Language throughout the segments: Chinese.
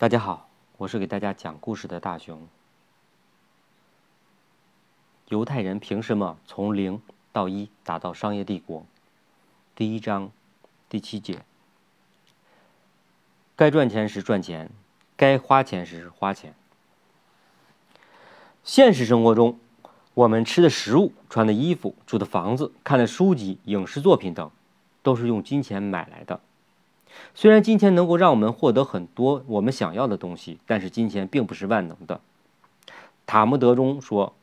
大家好，我是给大家讲故事的大熊。犹太人凭什么从零到一打到商业帝国？第一章第七节：该赚钱时赚钱，该花钱时花钱。现实生活中，我们吃的食物、穿的衣服、住的房子、看的书籍、影视作品等，都是用金钱买来的。虽然金钱能够让我们获得很多我们想要的东西，但是金钱并不是万能的。塔木德中说，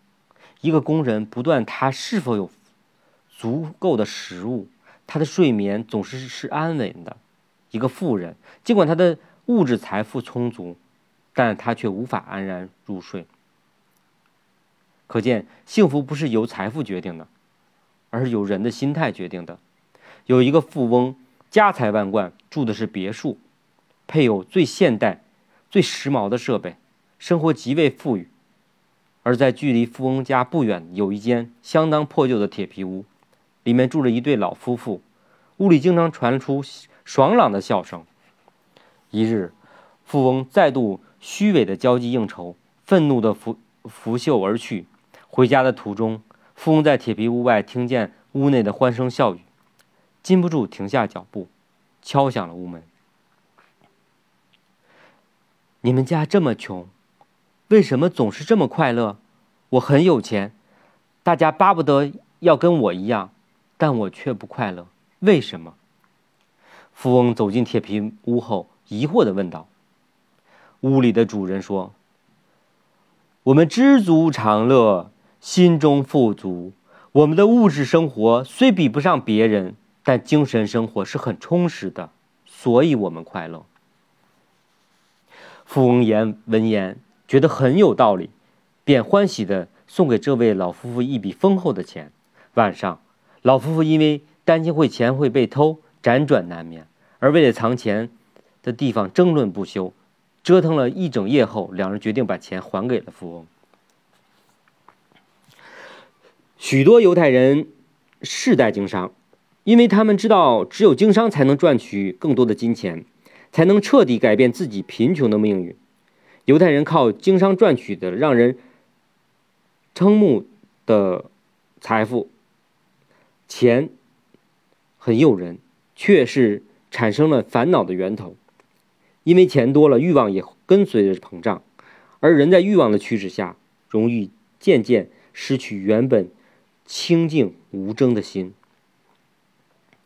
一个工人不断他是否有足够的食物，他的睡眠总是是安稳的。一个富人尽管他的物质财富充足，但他却无法安然入睡。可见，幸福不是由财富决定的，而是由人的心态决定的。有一个富翁。家财万贯，住的是别墅，配有最现代、最时髦的设备，生活极为富裕。而在距离富翁家不远，有一间相当破旧的铁皮屋，里面住着一对老夫妇，屋里经常传出爽朗的笑声。一日，富翁再度虚伪的交际应酬，愤怒的拂拂袖而去。回家的途中，富翁在铁皮屋外听见屋内的欢声笑语。禁不住停下脚步，敲响了屋门。你们家这么穷，为什么总是这么快乐？我很有钱，大家巴不得要跟我一样，但我却不快乐，为什么？富翁走进铁皮屋后，疑惑的问道。屋里的主人说：“我们知足常乐，心中富足。我们的物质生活虽比不上别人。”但精神生活是很充实的，所以我们快乐。富翁言闻言觉得很有道理，便欢喜的送给这位老夫妇一笔丰厚的钱。晚上，老夫妇因为担心会钱会被偷，辗转难眠，而为了藏钱的地方争论不休，折腾了一整夜后，两人决定把钱还给了富翁。许多犹太人世代经商。因为他们知道，只有经商才能赚取更多的金钱，才能彻底改变自己贫穷的命运。犹太人靠经商赚取的让人瞠目的财富，钱很诱人，却是产生了烦恼的源头。因为钱多了，欲望也跟随着膨胀，而人在欲望的驱使下，容易渐渐失去原本清净无争的心。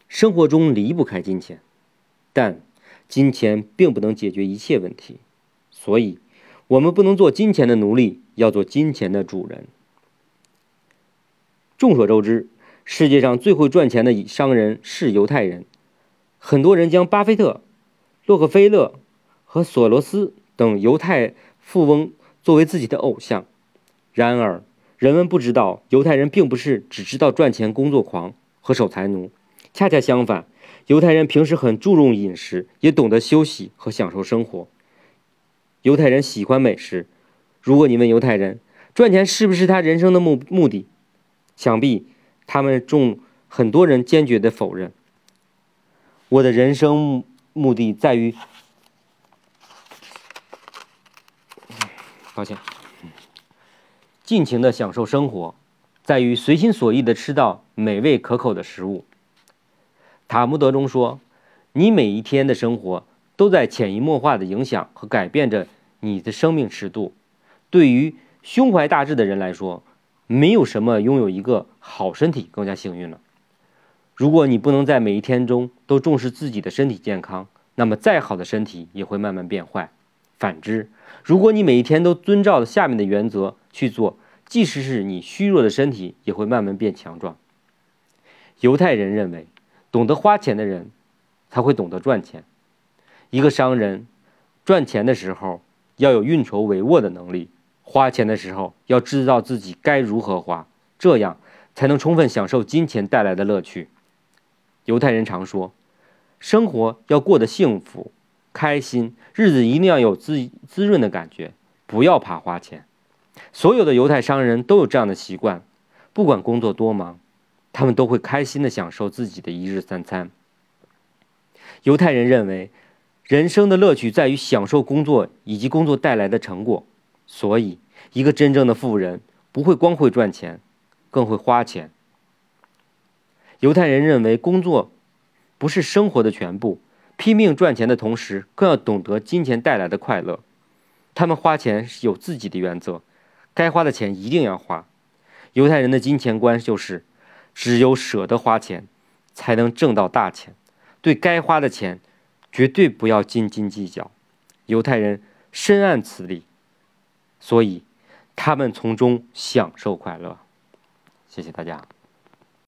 生活中离不开金钱，但金钱并不能解决一切问题，所以，我们不能做金钱的奴隶，要做金钱的主人。众所周知，世界上最会赚钱的商人是犹太人，很多人将巴菲特、洛克菲勒和索罗斯等犹太富翁作为自己的偶像。然而，人们不知道，犹太人并不是只知道赚钱、工作狂和守财奴。恰恰相反，犹太人平时很注重饮食，也懂得休息和享受生活。犹太人喜欢美食。如果你问犹太人赚钱是不是他人生的目目的，想必他们中很多人坚决的否认。我的人生目的在于，抱歉，尽情的享受生活，在于随心所欲的吃到美味可口的食物。塔木德中说：“你每一天的生活都在潜移默化的影响和改变着你的生命尺度。对于胸怀大志的人来说，没有什么拥有一个好身体更加幸运了。如果你不能在每一天中都重视自己的身体健康，那么再好的身体也会慢慢变坏。反之，如果你每一天都遵照下面的原则去做，即使是你虚弱的身体也会慢慢变强壮。”犹太人认为。懂得花钱的人，才会懂得赚钱。一个商人赚钱的时候要有运筹帷幄的能力，花钱的时候要知道自己该如何花，这样才能充分享受金钱带来的乐趣。犹太人常说，生活要过得幸福、开心，日子一定要有滋滋润的感觉，不要怕花钱。所有的犹太商人都有这样的习惯，不管工作多忙。他们都会开心的享受自己的一日三餐。犹太人认为，人生的乐趣在于享受工作以及工作带来的成果，所以一个真正的富人不会光会赚钱，更会花钱。犹太人认为工作不是生活的全部，拼命赚钱的同时，更要懂得金钱带来的快乐。他们花钱是有自己的原则，该花的钱一定要花。犹太人的金钱观就是，只有舍得花钱，才能挣到大钱。对该花的钱，绝对不要斤斤计较。犹太人深谙此理，所以他们从中享受快乐。谢谢大家。